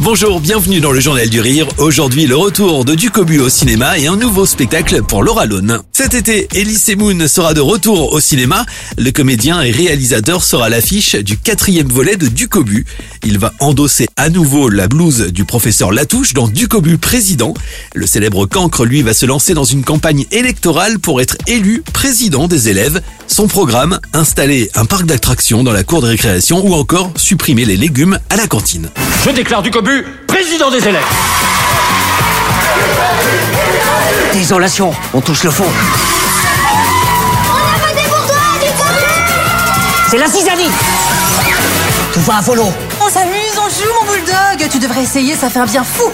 Bonjour, bienvenue dans le Journal du Rire. Aujourd'hui, le retour de Ducobu au cinéma et un nouveau spectacle pour Laura Lone. Cet été, Elise Moon sera de retour au cinéma. Le comédien et réalisateur sera l'affiche du quatrième volet de Ducobu. Il va endosser à nouveau la blouse du professeur Latouche dans Ducobu président. Le célèbre cancre, lui, va se lancer dans une campagne électorale pour être élu président des élèves. Son programme, installer un parc d'attractions dans la cour de récréation ou encore supprimer les légumes à la cantine. Président des élèves. Désolation, on touche le fond. C'est la cisanie Tout va à volo. On s'amuse, on joue mon bulldog. Tu devrais essayer, ça fait un bien fou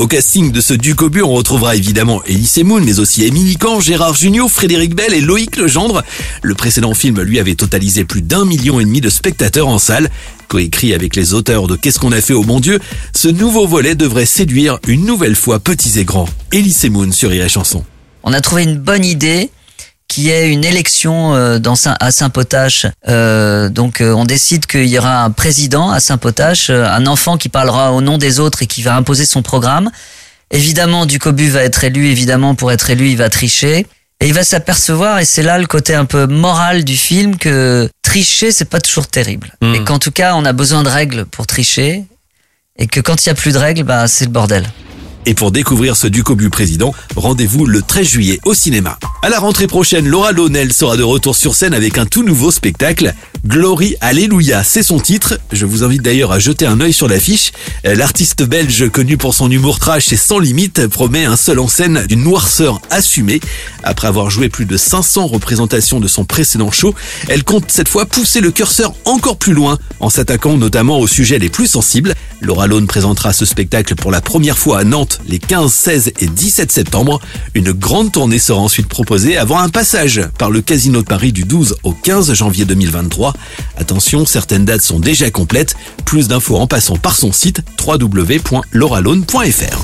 Au casting de ce Ducobu, on retrouvera évidemment Elise Moon, mais aussi Émilie Kahn, Gérard Jugnot, Frédéric Bell et Loïc Legendre. Le précédent film, lui, avait totalisé plus d'un million et demi de spectateurs en salle. Coécrit avec les auteurs de Qu'est-ce qu'on a fait au bon Dieu, ce nouveau volet devrait séduire une nouvelle fois petits et grands. Elise Moon sur Rire Chanson. On a trouvé une bonne idée qui est une élection euh, dans Saint- à Saint-Potache. Euh, donc euh, on décide qu'il y aura un président à Saint-Potache, euh, un enfant qui parlera au nom des autres et qui va imposer son programme. Évidemment, Ducobu va être élu, évidemment pour être élu, il va tricher. Et il va s'apercevoir, et c'est là le côté un peu moral du film, que tricher, c'est pas toujours terrible. Mhm. Et qu'en tout cas, on a besoin de règles pour tricher. Et que quand il y a plus de règles, bah, c'est le bordel. Et pour découvrir ce Ducobu président, rendez-vous le 13 juillet au cinéma. À la rentrée prochaine, Laura Lonel sera de retour sur scène avec un tout nouveau spectacle. Glory Alléluia, c'est son titre. Je vous invite d'ailleurs à jeter un œil sur l'affiche. Euh, L'artiste belge, connu pour son humour trash et sans limite, promet un seul en scène d'une noirceur assumée. Après avoir joué plus de 500 représentations de son précédent show, elle compte cette fois pousser le curseur encore plus loin, en s'attaquant notamment aux sujets les plus sensibles. Laura Lone présentera ce spectacle pour la première fois à Nantes les 15, 16 et 17 septembre. Une grande tournée sera ensuite proposée avant un passage par le Casino de Paris du 12 au 15 janvier 2023. Attention, certaines dates sont déjà complètes. Plus d'infos en passant par son site www.lauralone.fr.